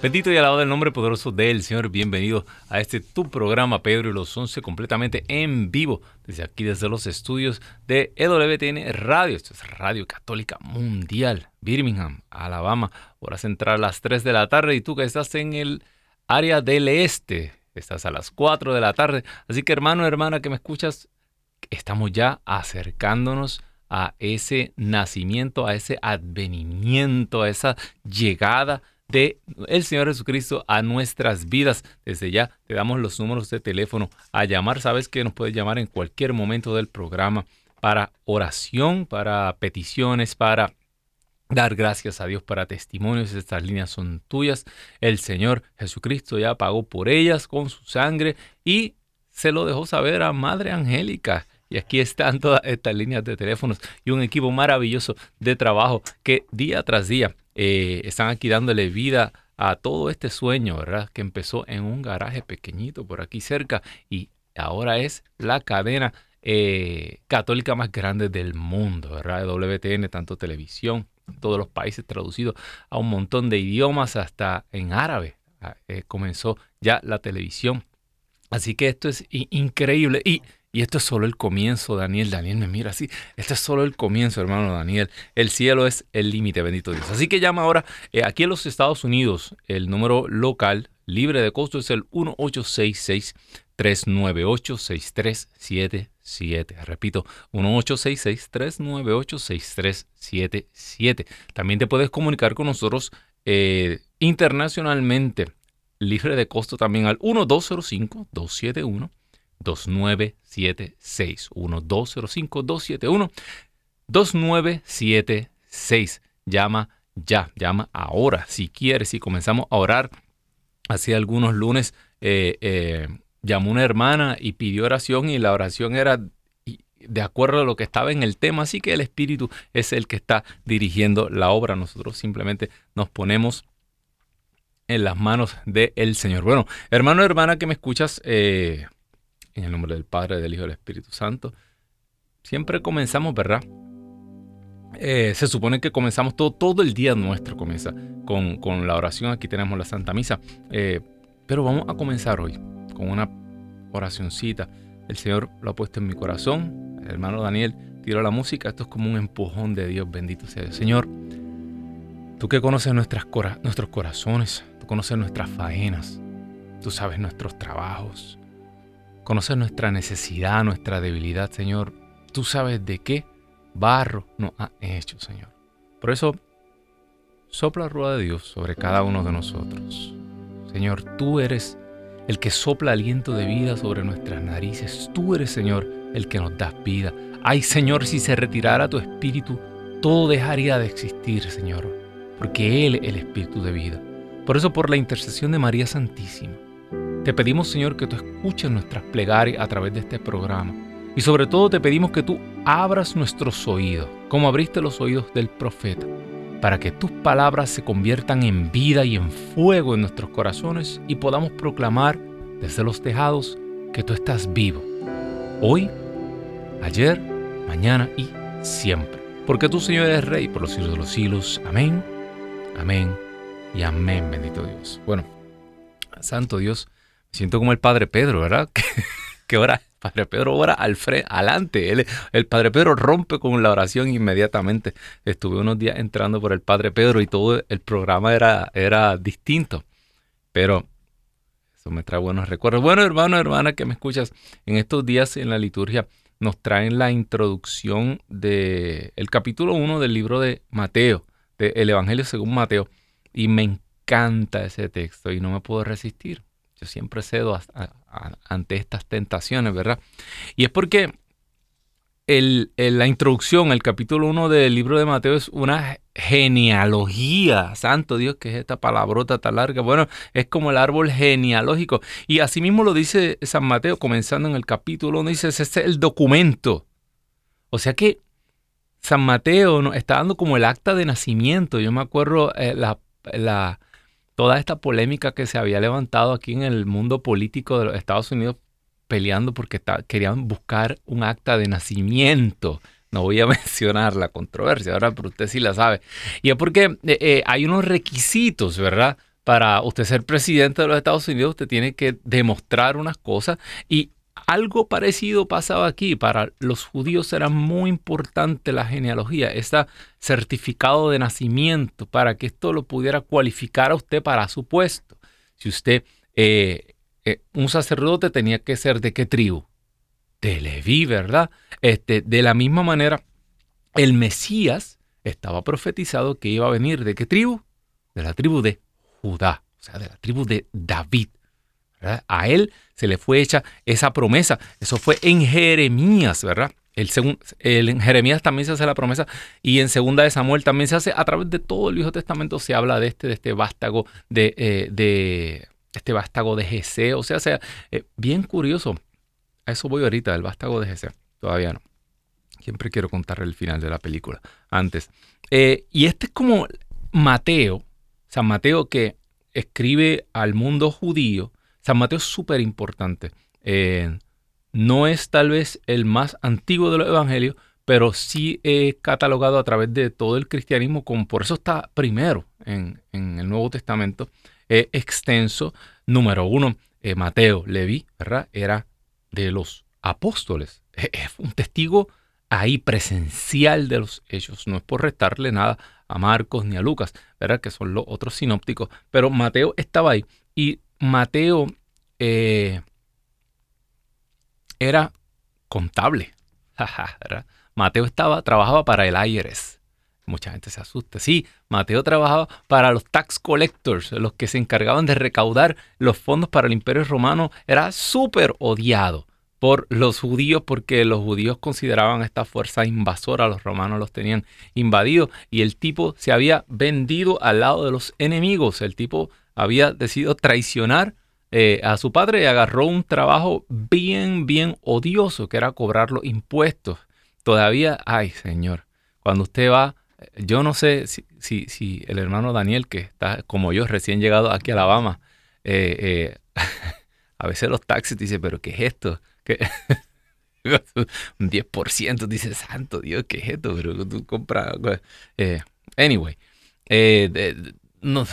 Bendito y alabado el nombre poderoso del Señor. Bienvenido a este tu programa Pedro y los Once completamente en vivo desde aquí, desde los estudios de EWTN Radio. Esto es Radio Católica Mundial, Birmingham, Alabama. Hora central a las 3 de la tarde y tú que estás en el área del este, estás a las 4 de la tarde. Así que hermano, hermana que me escuchas, estamos ya acercándonos a ese nacimiento, a ese advenimiento, a esa llegada de el Señor Jesucristo a nuestras vidas. Desde ya te damos los números de teléfono a llamar. Sabes que nos puedes llamar en cualquier momento del programa para oración, para peticiones, para dar gracias a Dios para testimonios. Estas líneas son tuyas. El Señor Jesucristo ya pagó por ellas con su sangre y se lo dejó saber a Madre Angélica. Y aquí están todas estas líneas de teléfonos y un equipo maravilloso de trabajo que día tras día eh, están aquí dándole vida a todo este sueño, ¿verdad? Que empezó en un garaje pequeñito por aquí cerca y ahora es la cadena eh, católica más grande del mundo, ¿verdad? WTN, tanto televisión, todos los países traducidos a un montón de idiomas, hasta en árabe ah, eh, comenzó ya la televisión. Así que esto es increíble. Y y esto es solo el comienzo, Daniel. Daniel me mira así. Esto es solo el comienzo, hermano Daniel. El cielo es el límite, bendito Dios. Así que llama ahora. Eh, aquí en los Estados Unidos, el número local libre de costo es el 1866 398 6377. Repito, 1866 398 6377. También te puedes comunicar con nosotros eh, internacionalmente, libre de costo también al 1205 271 2976 1205 271 2976 Llama ya, llama ahora si quieres. Y comenzamos a orar. Hace algunos lunes eh, eh, llamó una hermana y pidió oración y la oración era de acuerdo a lo que estaba en el tema. Así que el Espíritu es el que está dirigiendo la obra. Nosotros simplemente nos ponemos en las manos del Señor. Bueno, hermano, hermana que me escuchas, eh, en el nombre del Padre, del Hijo y del Espíritu Santo. Siempre comenzamos, ¿verdad? Eh, se supone que comenzamos todo, todo el día nuestro comienza con, la oración. Aquí tenemos la Santa Misa. Eh, pero vamos a comenzar hoy con una oracioncita. El Señor lo ha puesto en mi corazón. El hermano Daniel tiró la música. Esto es como un empujón de Dios. Bendito sea Dios. Señor, tú que conoces nuestras nuestros corazones, tú conoces nuestras faenas, tú sabes nuestros trabajos, Conoces nuestra necesidad, nuestra debilidad, Señor. Tú sabes de qué barro nos ha hecho, Señor. Por eso, sopla la rueda de Dios sobre cada uno de nosotros. Señor, tú eres el que sopla aliento de vida sobre nuestras narices. Tú eres, Señor, el que nos das vida. Ay, Señor, si se retirara tu espíritu, todo dejaría de existir, Señor, porque Él es el espíritu de vida. Por eso, por la intercesión de María Santísima, te pedimos, Señor, que tú escuches nuestras plegarias a través de este programa. Y sobre todo te pedimos que tú abras nuestros oídos, como abriste los oídos del profeta, para que tus palabras se conviertan en vida y en fuego en nuestros corazones y podamos proclamar desde los tejados que tú estás vivo. Hoy, ayer, mañana y siempre. Porque tú, Señor, eres Rey por los siglos de los siglos. Amén, amén y amén, bendito Dios. Bueno, Santo Dios, siento como el Padre Pedro, ¿verdad? que ora, Padre Pedro ora al frente, adelante. el Padre Pedro rompe con la oración inmediatamente. Estuve unos días entrando por el Padre Pedro y todo el programa era, era distinto. Pero eso me trae buenos recuerdos. Bueno, hermano, hermana, que me escuchas, en estos días en la liturgia nos traen la introducción del el capítulo 1 del libro de Mateo, del Evangelio según Mateo. Y me encanta ese texto y no me puedo resistir. Yo siempre cedo ante estas tentaciones, ¿verdad? Y es porque la introducción, el capítulo 1 del libro de Mateo es una genealogía. Santo Dios, que es esta palabrota tan larga. Bueno, es como el árbol genealógico. Y así mismo lo dice San Mateo, comenzando en el capítulo 1, dice, ese es el documento. O sea que San Mateo está dando como el acta de nacimiento. Yo me acuerdo eh, la, toda esta polémica que se había levantado aquí en el mundo político de los Estados Unidos peleando porque querían buscar un acta de nacimiento. No voy a mencionar la controversia ahora, pero usted sí la sabe. Y es porque eh, eh, hay unos requisitos, ¿verdad? Para usted ser presidente de los Estados Unidos, usted tiene que demostrar unas cosas y algo parecido pasaba aquí. Para los judíos era muy importante la genealogía, este certificado de nacimiento, para que esto lo pudiera cualificar a usted para su puesto. Si usted, eh, eh, un sacerdote tenía que ser de qué tribu? De Leví, ¿verdad? Este, de la misma manera, el Mesías estaba profetizado que iba a venir de qué tribu? De la tribu de Judá, o sea, de la tribu de David. A él se le fue hecha esa promesa. Eso fue en Jeremías, ¿verdad? El, el, en Jeremías también se hace la promesa y en segunda de Samuel también se hace a través de todo el Viejo Testamento se habla de este, de este vástago de, eh, de este vástago de Jesé. O sea, sea eh, bien curioso. A eso voy ahorita, el vástago de Jesé. Todavía no. Siempre quiero contar el final de la película antes. Eh, y este es como Mateo, San Mateo que escribe al mundo judío San Mateo es súper importante. Eh, no es tal vez el más antiguo de los evangelios, pero sí es catalogado a través de todo el cristianismo, como por eso está primero en, el Nuevo Testamento. Es extenso. Número uno, eh, Mateo, Leví, ¿verdad? Era de los apóstoles. Es un testigo ahí presencial de los hechos. No es por restarle nada a Marcos ni a Lucas, ¿verdad? Que son los otros sinópticos. Pero Mateo estaba ahí. Y Mateo eh, era contable. Mateo estaba, trabajaba para el IRS. Mucha gente se asusta. Sí, Mateo trabajaba para los tax collectors, los que se encargaban de recaudar los fondos para el imperio romano. Era súper odiado por los judíos porque los judíos consideraban esta fuerza invasora, los romanos los tenían invadidos y el tipo se había vendido al lado de los enemigos. El tipo había decidido traicionar eh, a su padre y agarró un trabajo bien, bien odioso, que era cobrar los impuestos. Todavía, ay Señor, cuando usted va, yo no sé si, si, el hermano Daniel, que está como yo, recién llegado aquí a Alabama, eh, eh, a veces los taxis dicen, pero ¿qué es esto? ¿Qué? un 10%, dice, santo Dios, ¿qué es esto? Pero tú compras... anyway, no,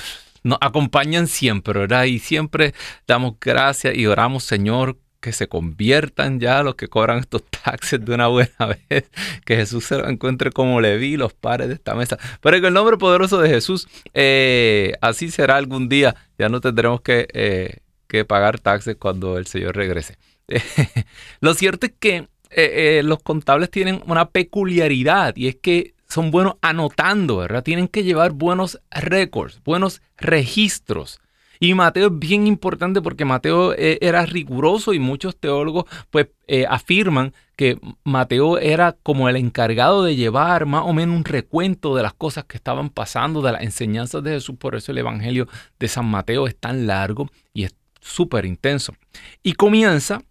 nos acompañan siempre, ¿verdad? Y siempre damos gracias y oramos, Señor, que se conviertan ya los que cobran estos taxes de una buena vez, que Jesús se lo encuentre como le vi los padres de esta mesa. Pero en el nombre poderoso de Jesús, eh, así será algún día, ya no tendremos que, eh, que pagar taxes cuando el Señor regrese. lo cierto es que eh, los contables tienen una peculiaridad y es que son buenos anotando, ¿verdad? Tienen que llevar buenos récords, buenos registros. Y Mateo es bien importante porque Mateo eh, era riguroso y muchos teólogos pues eh, afirman que Mateo era como el encargado de llevar más o menos un recuento de las cosas que estaban pasando, de las enseñanzas de Jesús. Por eso el Evangelio de San Mateo es tan largo y es súper intenso. Y comienza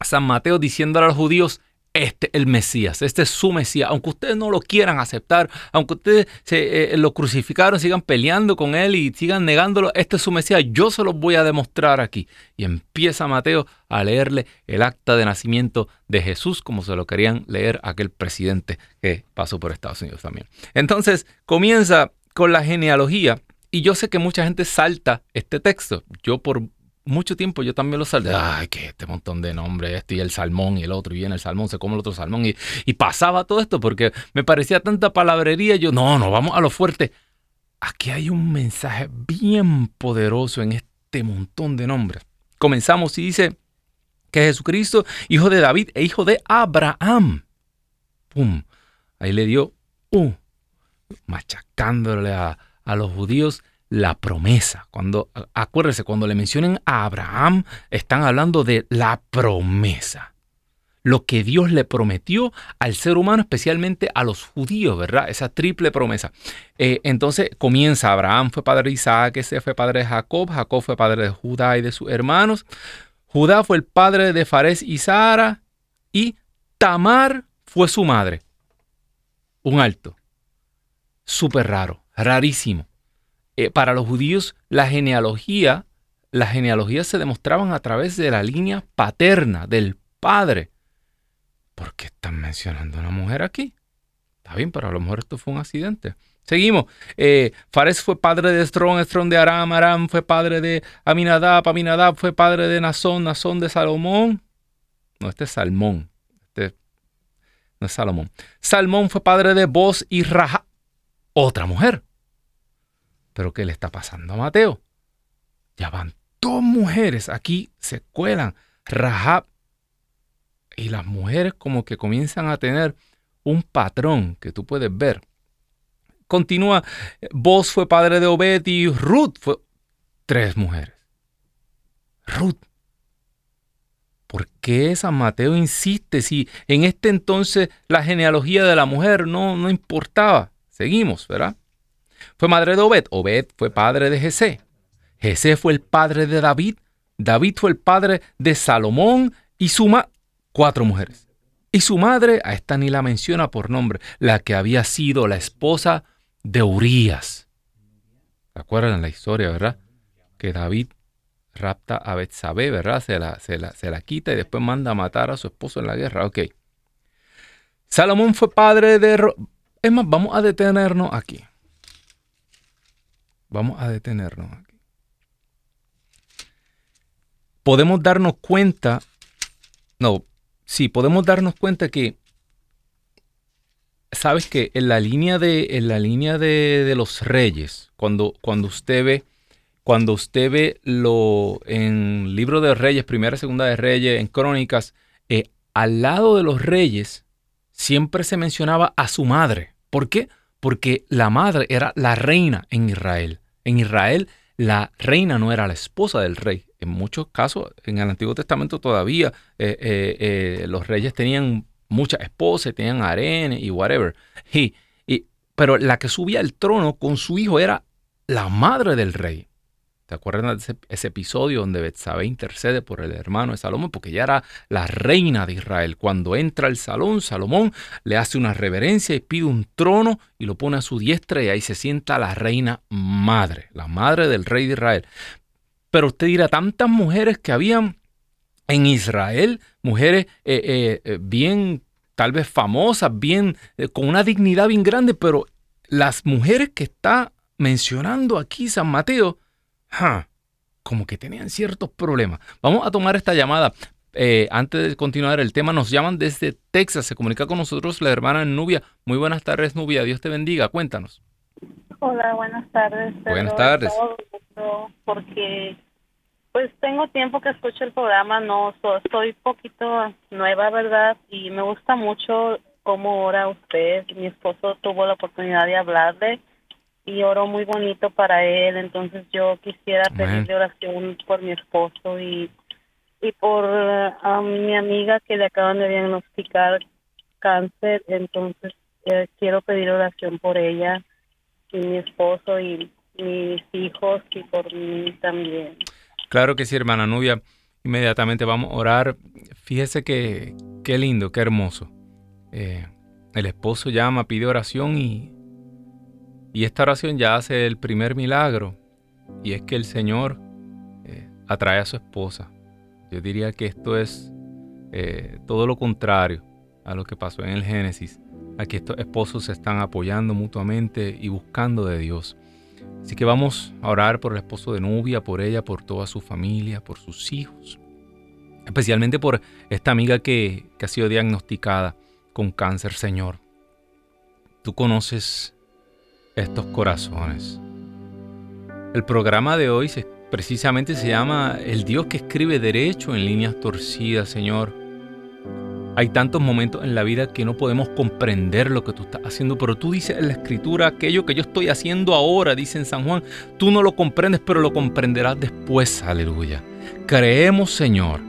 San Mateo diciendo a los judíos, este es el Mesías, este es su Mesías. Aunque ustedes no lo quieran aceptar, aunque ustedes se, eh, lo crucificaron, sigan peleando con él y sigan negándolo, este es su Mesías, yo se los voy a demostrar aquí. Y empieza Mateo a leerle el acta de nacimiento de Jesús, como se lo querían leer aquel presidente que pasó por Estados Unidos también. Entonces comienza con la genealogía. Y yo sé que mucha gente salta este texto. Yo por mucho tiempo yo también lo salté. Ay, que este montón de nombres, este y el salmón y el otro, y viene el salmón, se come el otro salmón. Y, y pasaba todo esto porque me parecía tanta palabrería. Yo, no, no, vamos a lo fuerte. Aquí hay un mensaje bien poderoso en este montón de nombres. Comenzamos y dice que Jesucristo, hijo de David e hijo de Abraham. ¡Pum! Ahí le dio, uh, machacándole a, a los judíos la promesa. Cuando, acuérdese, cuando le mencionen a Abraham, están hablando de la promesa. Lo que Dios le prometió al ser humano, especialmente a los judíos, ¿verdad? Esa triple promesa. Eh, entonces comienza, Abraham fue padre de Isaac, ese fue padre de Jacob, Jacob fue padre de Judá y de sus hermanos, Judá fue el padre de Fares y Sara, y Tamar fue su madre. un alto. Súper raro, rarísimo. Eh, para los judíos, la genealogía, las genealogías se demostraban a través de la línea paterna del padre. ¿Por qué están mencionando una mujer aquí? Está bien, pero a lo mejor esto fue un accidente. Seguimos. Eh, Fares fue padre de Estrón, Estrón de Aram, Aram fue padre de Aminadab, Aminadab fue padre de Nazón, Nazón de Salomón. No, este es Salmón. Este no es Salomón. Salmón fue padre de Boz y Raja, otra mujer. Pero ¿qué le está pasando a Mateo? Ya van dos mujeres aquí, se cuelan. Rahab y las mujeres como que comienzan a tener un patrón que tú puedes ver. Continúa, Vos fue padre de Obed y Ruth fue tres mujeres. Ruth. ¿Por qué San Mateo insiste si en este entonces la genealogía de la mujer no, no importaba? Seguimos, ¿verdad? Fue madre de Obed. Obed fue padre de Jesé. Jesé fue el padre de David. David fue el padre de Salomón y suma cuatro mujeres. Y su madre, a esta ni la menciona por nombre, la que había sido la esposa de Urías. ¿Se acuerdan la historia, verdad? Que David rapta a Betsabé, ¿verdad? Se la, se, la, se la quita y después manda a matar a su esposo en la guerra. Ok. Salomón fue padre de... Es más, vamos a detenernos aquí. Vamos a detenernos aquí. Podemos darnos cuenta, no, sí, podemos darnos cuenta que, sabes que en la línea de, en la línea de, los reyes, cuando, cuando usted ve, cuando usted ve lo en libro de reyes, primera segunda de reyes, en crónicas, eh, al lado de los reyes siempre se mencionaba a su madre. ¿Por qué? Porque la madre era la reina en Israel. En Israel, la reina no era la esposa del rey. En muchos casos, en el Antiguo Testamento todavía eh, eh, eh, los reyes tenían muchas esposas, tenían arenas y whatever. Y, y, pero la que subía al trono con su hijo era la madre del rey. ¿Te acuerdas de ese, episodio donde Betsabé intercede por el hermano de Salomón? Porque ella era la reina de Israel. Cuando entra al salón, Salomón le hace una reverencia y pide un trono y lo pone a su diestra y ahí se sienta la reina madre, la madre del rey de Israel. Pero usted dirá, tantas mujeres que habían en Israel, mujeres eh, eh, eh, bien, tal vez famosas, bien, con una dignidad bien grande, pero las mujeres que está mencionando aquí San Mateo, como que tenían ciertos problemas. Vamos a tomar esta llamada. Eh, antes de continuar el tema, nos llaman desde Texas. Se comunica con nosotros la hermana Nubia. Muy buenas tardes, Nubia. Dios te bendiga. Cuéntanos. Hola, buenas tardes. Buenas tardes. Porque pues tengo tiempo que escucho el programa, no soy poquito nueva, ¿verdad? Y me gusta mucho cómo ora usted. Mi esposo tuvo la oportunidad de hablarle y oro muy bonito para él. Entonces yo quisiera pedirle oración por mi esposo y, y por mi amiga que le acaban de diagnosticar cáncer. Entonces eh, quiero pedir oración por ella y mi esposo y mis hijos y por mí también. Claro que sí, hermana Nubia. Inmediatamente vamos a orar. Fíjese que qué lindo, qué hermoso. Eh, el esposo llama, pide oración y y esta oración ya hace el primer milagro, y es que el Señor eh, atrae a su esposa. Yo diría que esto es eh, todo lo contrario a lo que pasó en el Génesis. Aquí estos esposos se están apoyando mutuamente y buscando de Dios. Así que vamos a orar por el esposo de Nubia, por ella, por toda su familia, por sus hijos. Especialmente por esta amiga que, que ha sido diagnosticada con cáncer, Señor. Tú conoces estos corazones. El programa de hoy precisamente se llama El Dios que escribe derecho en líneas torcidas, Señor. Hay tantos momentos en la vida que no podemos comprender lo que tú estás haciendo, pero tú dices en la escritura aquello que yo estoy haciendo ahora, dice en San Juan, tú no lo comprendes, pero lo comprenderás después, aleluya. Creemos, Señor,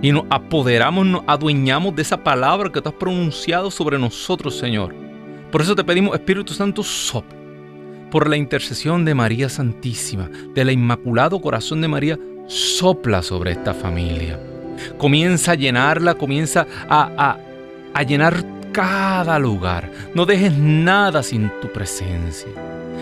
y nos apoderamos, nos adueñamos de esa palabra que tú has pronunciado sobre nosotros, Señor. Por eso te pedimos, Espíritu Santo, sopla. Por la intercesión de María Santísima, del Inmaculado Corazón de María, sopla sobre esta familia. Comienza a llenarla, comienza a, a llenar cada lugar. No dejes nada sin tu presencia.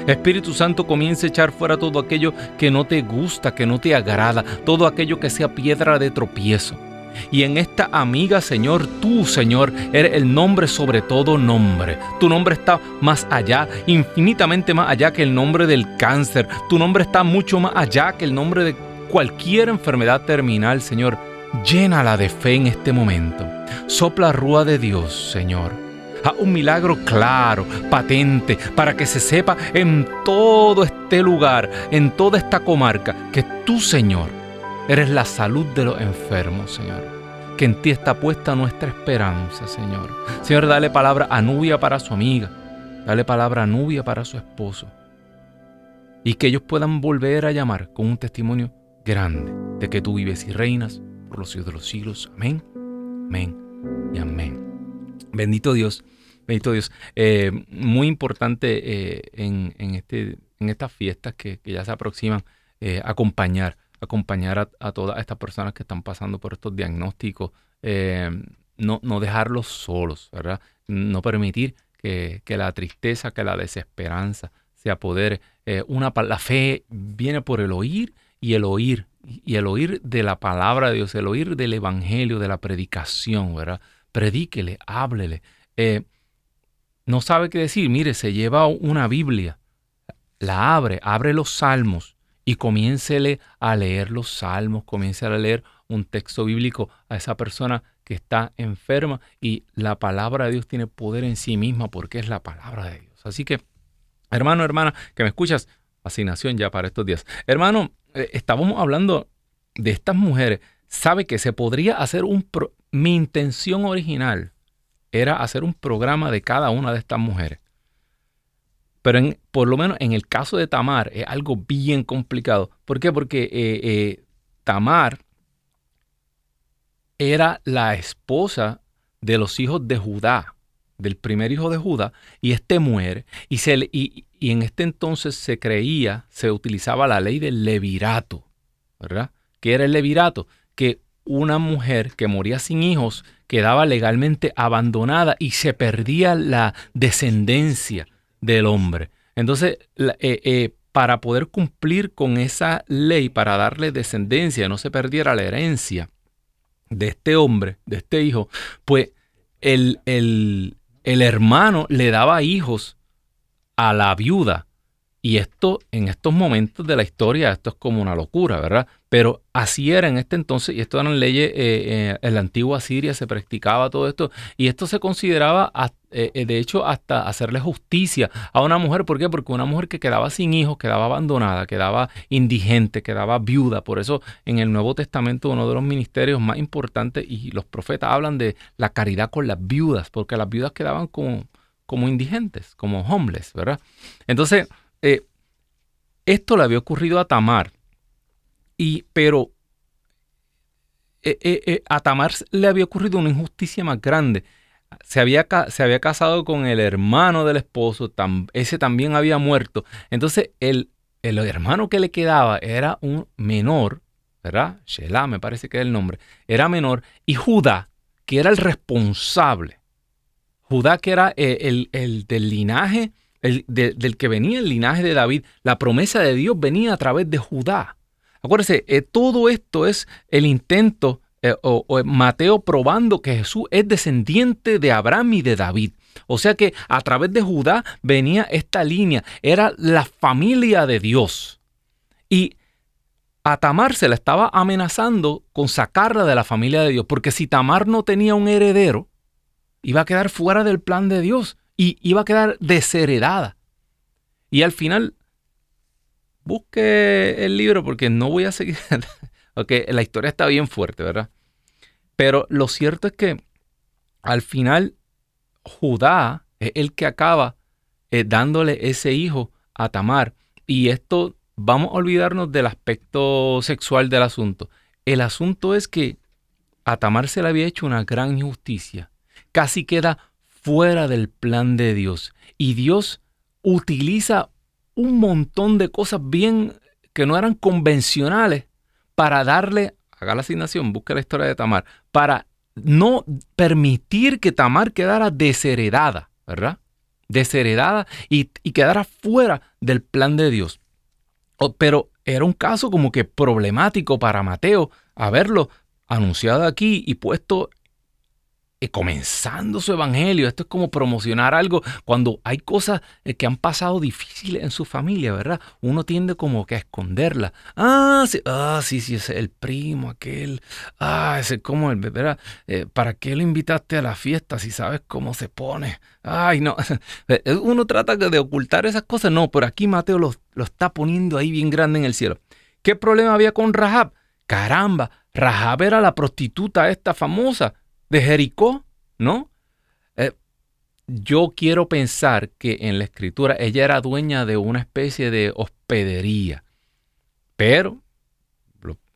Espíritu Santo comienza a echar fuera todo aquello que no te gusta, que no te agrada, todo aquello que sea piedra de tropiezo. Y en esta amiga, Señor, tú, Señor, eres el nombre sobre todo nombre. Tu nombre está más allá, infinitamente más allá que el nombre del cáncer. Tu nombre está mucho más allá que el nombre de cualquier enfermedad terminal, Señor. Llénala de fe en este momento. Sopla rúa de Dios, Señor a un milagro claro, patente, para que se sepa en todo este lugar, en toda esta comarca, que tú, Señor, eres la salud de los enfermos, Señor. Que en ti está puesta nuestra esperanza, Señor. Señor, dale palabra a Nubia para su amiga. Dale palabra a Nubia para su esposo. Y que ellos puedan volver a llamar con un testimonio grande de que tú vives y reinas por los siglos de los siglos. Amén, amén y amén. Bendito Dios, bendito Dios. Eh, muy importante eh, en, este, en estas fiestas que, ya se aproximan, eh, acompañar, acompañar a, todas estas personas que están pasando por estos diagnósticos, no, no dejarlos solos, ¿verdad? No permitir que, la tristeza, que la desesperanza se apodere. una, la fe viene por el oír y el oír, y el oír de la palabra de Dios, el oír del evangelio, de la predicación, ¿verdad? predíquele, háblele. Eh, no sabe qué decir, mire, se lleva una Biblia, la abre, abre los salmos y comiéncele a leer los salmos, comience a leer un texto bíblico a esa persona que está enferma y la palabra de Dios tiene poder en sí misma porque es la palabra de Dios. Así que, hermano, hermana, que me escuchas, asignación ya para estos días. Hermano, eh, estábamos hablando de estas mujeres. Sabe que se podría hacer un, mi intención original era hacer un programa de cada una de estas mujeres. Pero por lo menos en el caso de Tamar es algo bien complicado. ¿Por qué? Porque eh, eh, Tamar era la esposa de los hijos de Judá, del primer hijo de Judá, y este muere. Y, se, y, y en este entonces se creía, se utilizaba la ley del levirato, ¿verdad? ¿Qué era el levirato? Que una mujer que moría sin hijos quedaba legalmente abandonada y se perdía la descendencia del hombre. Entonces, eh, eh, para poder cumplir con esa ley, para darle descendencia, no se perdiera la herencia de este hombre, de este hijo, pues el, el hermano le daba hijos a la viuda y esto, en estos momentos de la historia, esto es como una locura, ¿verdad? Pero así era en este entonces, y esto eran leyes, eh, eh, en la antigua Siria se practicaba todo esto, y esto se consideraba, eh, de hecho, hasta hacerle justicia a una mujer. ¿Por qué? Porque una mujer que quedaba sin hijos, quedaba abandonada, quedaba indigente, quedaba viuda. Por eso en el Nuevo Testamento uno de los ministerios más importantes, y los profetas hablan de la caridad con las viudas, porque las viudas quedaban como, como indigentes, como homeless, ¿verdad? Entonces, esto le había ocurrido a Tamar, y, pero eh, eh, a Tamar le había ocurrido una injusticia más grande. Se había, se había casado con el hermano del esposo, ese también había muerto. Entonces el, el hermano que le quedaba era un menor, ¿verdad? Shelah me parece que es el nombre, era menor, y Judá, que era el responsable. Judá, que era el, el del linaje del que venía el linaje de David, la promesa de Dios venía a través de Judá. Acuérdense, eh, todo esto es el intento eh, o, Mateo probando que Jesús es descendiente de Abraham y de David. O sea que a través de Judá venía esta línea, era la familia de Dios. Y a Tamar se la estaba amenazando con sacarla de la familia de Dios, porque si Tamar no tenía un heredero, iba a quedar fuera del plan de Dios y iba a quedar desheredada. Y al final, busque el libro porque no voy a seguir. ok, la historia está bien fuerte, ¿verdad? Pero lo cierto es que al final Judá es el que acaba eh, dándole ese hijo a Tamar. Y esto, vamos a olvidarnos del aspecto sexual del asunto. El asunto es que a Tamar se le había hecho una gran injusticia. Casi queda fuera del plan de Dios. Y Dios utiliza un montón de cosas bien que no eran convencionales para darle, haga la asignación, busque la historia de Tamar, para no permitir que Tamar quedara desheredada, ¿verdad? Desheredada y, y quedara fuera del plan de Dios. Pero era un caso como que problemático para Mateo haberlo anunciado aquí y puesto comenzando su evangelio. Esto es como promocionar algo cuando hay cosas eh, que han pasado difíciles en su familia, ¿verdad? Uno tiende como que a esconderla. Ah, sí, ah, sí, sí, es el primo, aquel. Ah, ese como el, ¿verdad? Eh, ¿Para qué lo invitaste a la fiesta si sabes cómo se pone? Ay, no. Uno trata de ocultar esas cosas. No, pero aquí Mateo lo, lo está poniendo ahí bien grande en el cielo. ¿Qué problema había con Rahab? Caramba, Rahab era la prostituta esta famosa de Jericó, ¿no? Eh, yo quiero pensar que en la escritura ella era dueña de una especie de hospedería, pero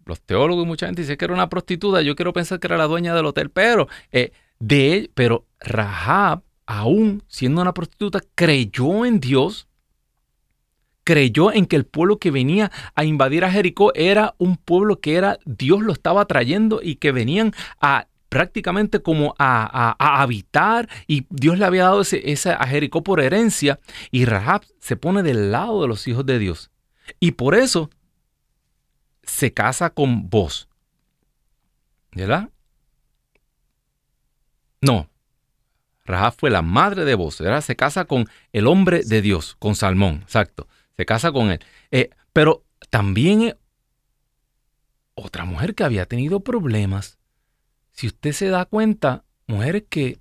los, teólogos y mucha gente dicen que era una prostituta, yo quiero pensar que era la dueña del hotel, pero eh, de pero Rahab, aún siendo una prostituta, creyó en Dios creyó en que el pueblo que venía a invadir a Jericó era un pueblo que era Dios lo estaba trayendo y que venían a prácticamente como a, habitar y Dios le había dado ese, a Jericó por herencia y Rahab se pone del lado de los hijos de Dios. Y por eso se casa con vos. ¿Verdad? No. Rahab fue la madre de vos, ¿verdad? Se casa con el hombre de Dios, con Salmón, exacto. Se casa con él. Eh, pero también otra mujer que había tenido problemas si usted se da cuenta, mujeres que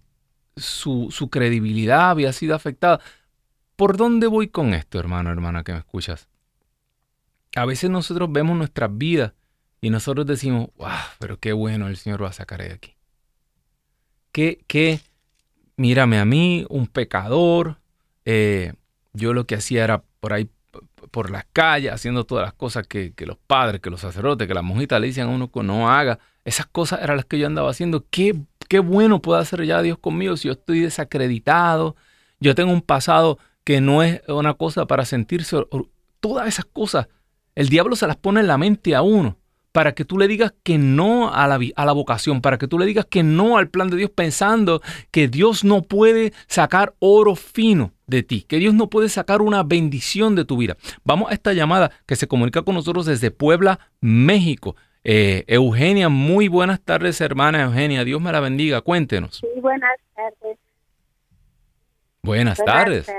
su, su credibilidad había sido afectada. ¿Por dónde voy con esto, hermano, hermana, que me escuchas? A veces nosotros vemos nuestras vidas y nosotros decimos, wow, pero qué bueno el Señor va a sacar de aquí. Que, que, mírame a mí, un pecador, eh, yo lo que hacía era por ahí, por las calles, haciendo todas las cosas que, que los padres, que los sacerdotes, que las monjitas le dicen a uno que no haga. Esas cosas eran las que yo andaba haciendo. Qué, qué bueno puede hacer ya Dios conmigo si yo estoy desacreditado. Yo tengo un pasado que no es una cosa para sentirse. Todas esas cosas, el diablo se las pone en la mente a uno para que tú le digas que no a la, a la, vocación, para que tú le digas que no al plan de Dios pensando que Dios no puede sacar oro fino de ti, que Dios no puede sacar una bendición de tu vida. Vamos a esta llamada que se comunica con nosotros desde Puebla, México. Eh, Eugenia, muy buenas tardes, hermana Eugenia. Dios me la bendiga. Cuéntenos. Sí, buenas tardes. Buenas, tardes.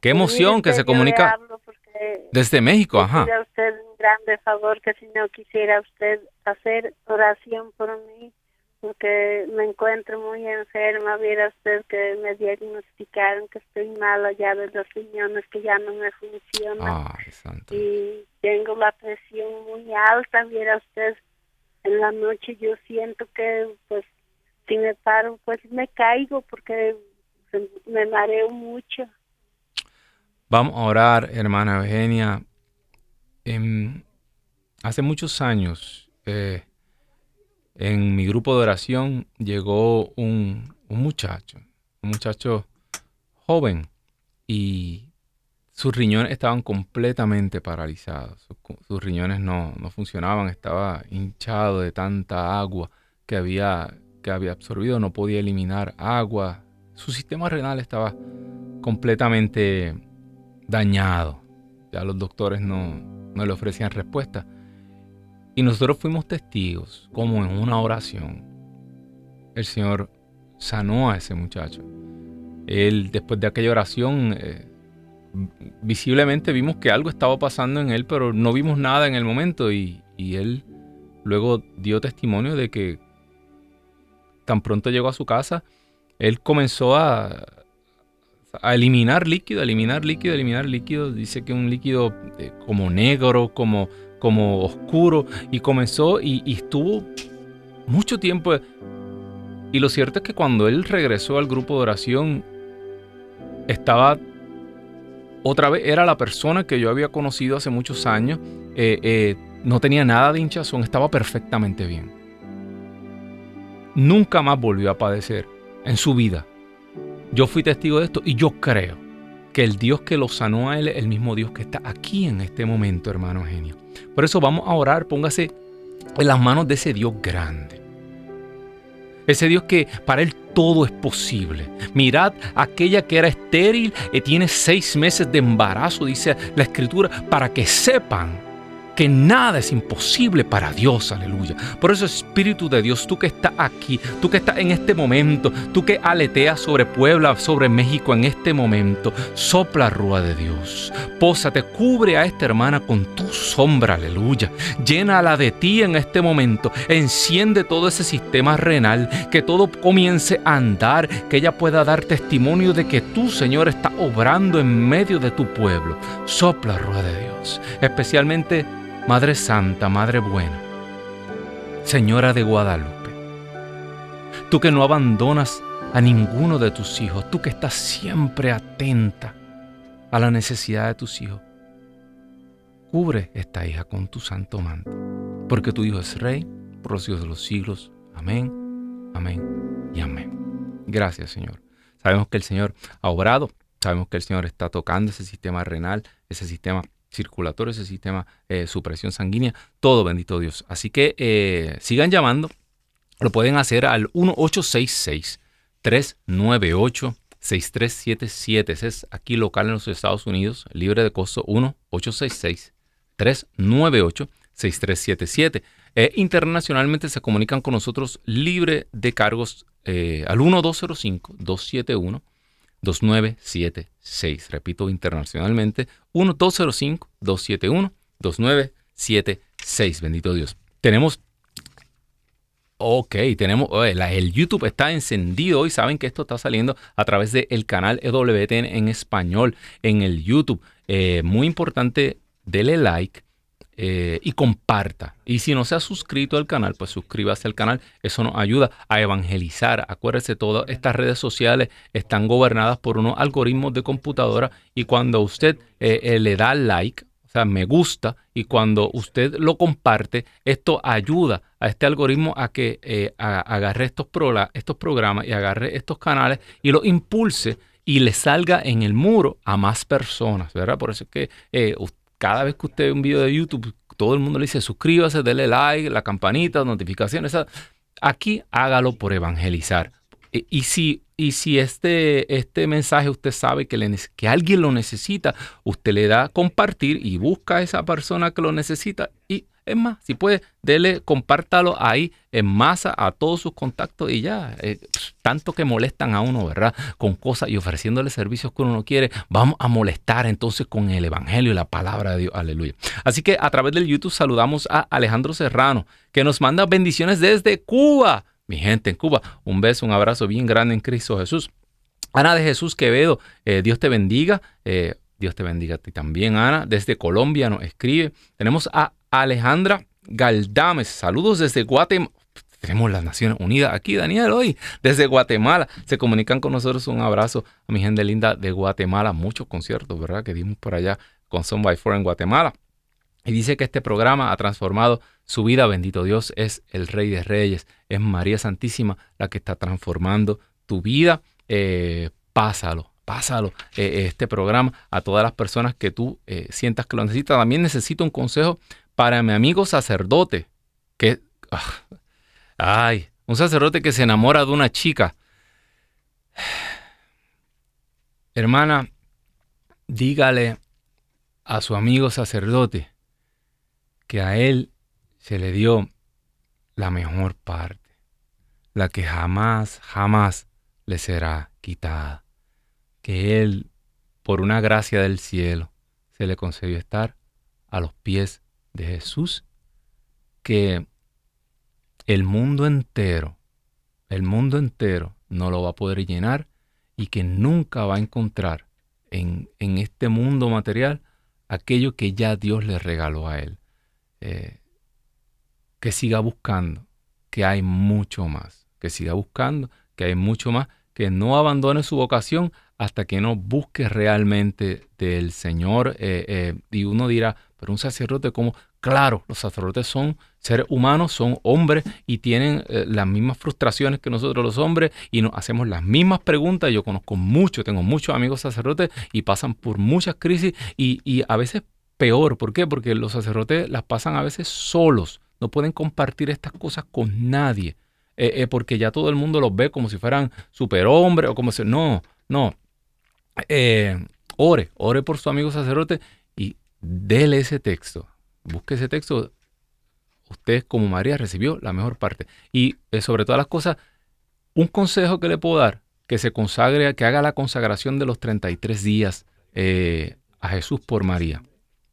Qué emoción que se comunica desde México, ajá. usted un grande favor que si no quisiera usted hacer oración por mí porque me encuentro muy enferma, viera usted que me diagnosticaron que estoy mala ya de los riñones que ya no me funcionan. Y tengo la presión muy alta, viera usted, en la noche yo siento que pues si me paro pues me caigo porque me mareo mucho. Vamos a orar, hermana Eugenia. Em, hace muchos años, eh, en mi grupo de oración llegó un, muchacho, un muchacho joven y sus riñones estaban completamente paralizados. Sus, riñones no, funcionaban, estaba hinchado de tanta agua que había, que había absorbido, no podía eliminar agua. Su sistema renal estaba completamente dañado. Ya los doctores no, no le ofrecían respuesta. Y nosotros fuimos testigos, como en una oración, el Señor sanó a ese muchacho. Él, después de aquella oración, eh, visiblemente vimos que algo estaba pasando en él, pero no vimos nada en el momento. Y, él luego dio testimonio de que tan pronto llegó a su casa, él comenzó a, eliminar líquido, eliminar líquido, eliminar líquido. Dice que un líquido eh, como negro, como como oscuro y comenzó y, estuvo mucho tiempo. Y lo cierto es que cuando él regresó al grupo de oración, estaba otra vez, era la persona que yo había conocido hace muchos años, eh, eh, no tenía nada de hinchazón, estaba perfectamente bien. Nunca más volvió a padecer en su vida. Yo fui testigo de esto y yo creo que el Dios que lo sanó a él es el mismo Dios que está aquí en este momento, hermano genio. Por eso vamos a orar, póngase en las manos de ese Dios grande. Ese Dios que para Él todo es posible. Mirad, aquella que era estéril y tiene seis meses de embarazo, dice la Escritura, para que sepan que nada es imposible para Dios, aleluya. Por eso Espíritu de Dios, tú que estás aquí, tú que estás en este momento, tú que aleteas sobre Puebla, sobre México en este momento, sopla rúa de Dios. Pósate, cubre a esta hermana con tu sombra, aleluya. Llénala de ti en este momento. Enciende todo ese sistema renal, que todo comience a andar, que ella pueda dar testimonio de que tú, Señor, estás obrando en medio de tu pueblo. Sopla rúa de Dios. Especialmente Madre Santa, Madre Buena, Señora de Guadalupe, tú que no abandonas a ninguno de tus hijos, tú que estás siempre atenta a la necesidad de tus hijos, cubre esta hija con tu santo manto, porque tu Hijo es Rey por los siglos de los siglos. Amén, amén y amén. Gracias, Señor. Sabemos que el Señor ha obrado, sabemos que el Señor está tocando ese sistema renal, ese sistema circulatorio, ese sistema, eh, su presión sanguínea, todo bendito Dios. Así que eh, sigan llamando, lo pueden hacer al 1866-398-6377. Ese es aquí local en los Estados Unidos, libre de costo 1-866-398-6377. Eh, internacionalmente se comunican con nosotros libre de cargos al 1205-271. 2976. Repito internacionalmente, 1205-271-2976. Bendito Dios. Tenemos Ok, tenemos, el YouTube está encendido hoy. Saben que esto está saliendo a través del canal EWTN en español en el YouTube. Eh, muy importante, dele like, eh, y comparta. Y si no se ha suscrito al canal, pues suscríbase al canal. Eso nos ayuda a evangelizar. Acuérdese, todas estas redes sociales están gobernadas por unos algoritmos de computadora y cuando usted eh, eh, le da like, o sea, me gusta, y cuando usted lo comparte, esto ayuda a este algoritmo a que agarre estos, estos programas y agarre estos canales y los impulse y le salga en el muro a más personas, ¿verdad? Por eso es que usted cada vez que usted ve un video de YouTube, todo el mundo le dice suscríbase, dele like, la campanita, notificaciones. Aquí hágalo por evangelizar. E, y si, y si este, este mensaje usted sabe que, le, que alguien lo necesita, usted le da compartir y busca a esa persona que lo necesita y es más, si puede, dele, compártalo ahí en masa a todos sus contactos y ya. Eh, tanto que molestan a uno, ¿verdad? Con cosas y ofreciéndole servicios que uno no quiere. Vamos a molestar entonces con el Evangelio y la palabra de Dios. Aleluya. Así que a través del YouTube saludamos a Alejandro Serrano, que nos manda bendiciones desde Cuba. Mi gente en Cuba, un beso, un abrazo bien grande en Cristo Jesús. Ana de Jesús Quevedo, eh, Dios te bendiga. Eh, Dios te bendiga a ti también, Ana. Desde Colombia nos escribe. Tenemos a Alejandra Galdames. Saludos desde Guatemala. Tenemos las Naciones Unidas aquí, Daniel, hoy, desde Guatemala. Se comunican con nosotros. Un abrazo a mi gente linda de Guatemala. Muchos conciertos, ¿verdad? Que dimos por allá con Son by Four en Guatemala. Y dice que este programa ha transformado su vida. Bendito Dios, es el Rey de Reyes. Es María Santísima la que está transformando tu vida. Eh, pásalo, pásalo eh, este programa a todas las personas que tú eh, sientas que lo necesitas. También necesito un consejo para mi amigo sacerdote, que, ah, ay, un sacerdote que se enamora de una chica. Hermana, dígale a su amigo sacerdote que a él se le dio la mejor parte, la que jamás, jamás le será quitada, que él, por una gracia del cielo, se le concedió estar a los pies de Jesús que el mundo entero, el mundo entero no lo va a poder llenar y que nunca va a encontrar en, en este mundo material aquello que ya Dios le regaló a él. Eh, que siga buscando, que hay mucho más, que siga buscando, que hay mucho más, que no abandone su vocación hasta que no busque realmente del Señor. Eh, eh, y uno dirá, pero un sacerdote como, claro, los sacerdotes son seres humanos, son hombres y tienen eh, las mismas frustraciones que nosotros los hombres y nos hacemos las mismas preguntas. Yo conozco mucho, tengo muchos amigos sacerdotes y pasan por muchas crisis y, y a veces peor. ¿Por qué? Porque los sacerdotes las pasan a veces solos, no pueden compartir estas cosas con nadie. eh, porque ya todo el mundo los ve como si fueran superhombres o como si... No, no. ore, ore por su amigo sacerdote y déle ese texto. Busque ese texto. Usted como María recibió la mejor parte. Y sobre todas las cosas, un consejo que le puedo dar, que se consagre, que haga la consagración de los 33 días a Jesús por María.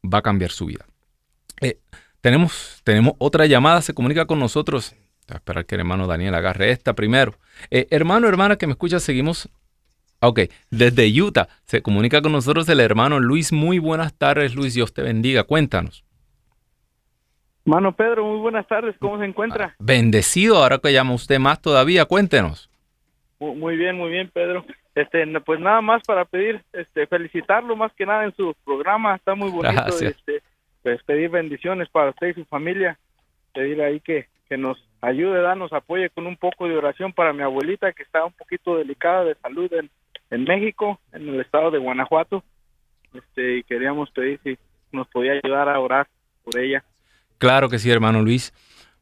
Va a cambiar su vida. Eh, tenemos, tenemos otra llamada, se comunica con nosotros. a esperar que el hermano Daniel agarre esta primero. Eh, hermano, hermana que me escucha, seguimos. Ok, desde Utah se comunica con nosotros el hermano Luis. Muy buenas tardes, Luis. Dios te bendiga. Cuéntanos. Hermano Pedro, muy buenas tardes. ¿Cómo se encuentra? Ah, bendecido, ahora que llama usted más todavía. Cuéntenos. Muy bien, muy bien, Pedro. Este, pues nada más para pedir, este, felicitarlo más que nada en su programa. Está muy bonito. Este, pues pedir bendiciones para usted y su familia, pedir ahí que, que nos ayude, nos apoye con un poco de oración para mi abuelita que está un poquito delicada de salud en, en México, en el estado de Guanajuato, este, y queríamos pedir si nos podía ayudar a orar por ella. Claro que sí, hermano Luis.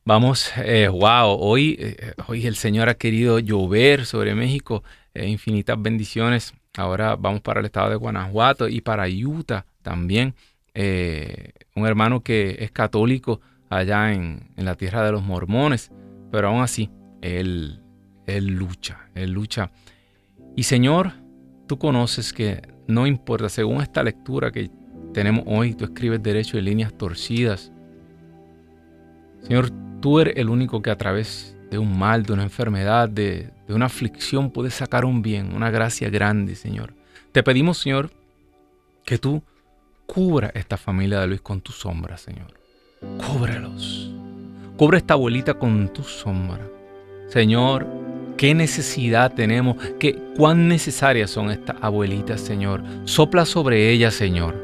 Vamos, eh, wow, hoy, eh, hoy el Señor ha querido llover sobre México, eh, infinitas bendiciones. Ahora vamos para el estado de Guanajuato y para Utah también. Eh, un hermano que es católico allá en, la tierra de los mormones, pero aún así, él, él lucha, él lucha. Y Señor, tú conoces que no importa, según esta lectura que tenemos hoy, tú escribes derecho en líneas torcidas. Señor, tú eres el único que a través de un mal, de una enfermedad, de, una aflicción puedes sacar un bien, una gracia grande, Señor. Te pedimos, Señor, que tú Cubra esta familia de Luis con tu sombra, Señor. Cúbrelos. Cubre esta abuelita con tu sombra. Señor, qué necesidad tenemos, qué, cuán necesarias son estas abuelitas, Señor. Sopla sobre ellas, Señor.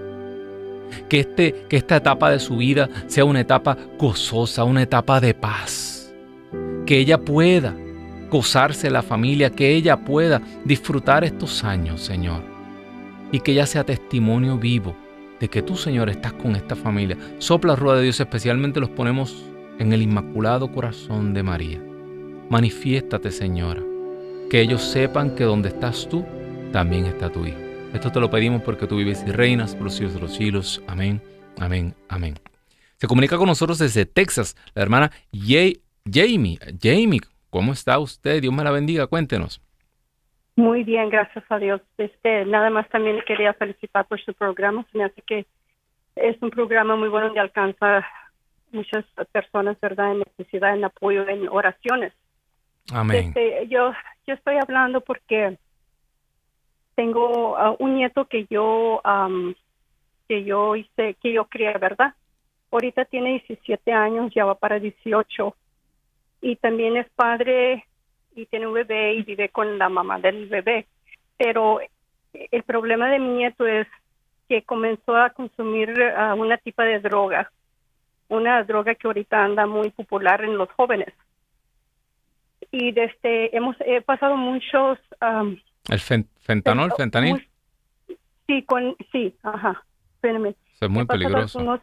Que, este, que esta etapa de su vida sea una etapa gozosa, una etapa de paz. Que ella pueda gozarse la familia, que ella pueda disfrutar estos años, Señor. Y que ella sea testimonio vivo de que tú, Señor, estás con esta familia. Sopla rueda de Dios, especialmente los ponemos en el inmaculado corazón de María. Manifiéstate, Señora, que ellos sepan que donde estás tú, también está tu Hijo. Esto te lo pedimos porque tú vives y reinas por los siglos de los siglos. Amén, amén, amén. Se comunica con nosotros desde Texas la hermana Jamie. Jamie, ¿cómo está usted? Dios me la bendiga, cuéntenos. Muy bien, gracias a Dios. Este, nada más también quería felicitar por su programa. Se me hace que es un programa muy bueno donde alcanza muchas personas, ¿verdad?, en necesidad, en apoyo, en oraciones. Amén. Este, yo, yo estoy hablando porque tengo uh, un nieto que yo, que yo hice, que yo crié, ¿verdad? Ahorita tiene 17 años, ya va para 18. Y también es padre y tiene un bebé y vive con la mamá del bebé. Pero el problema de mi nieto es que comenzó a consumir uh, una tipo de droga, una droga que ahorita anda muy popular en los jóvenes. Y desde hemos he pasado muchos um, el fentanol, fentanil. sí, con sí, ajá. Espérame. Es muy peligroso.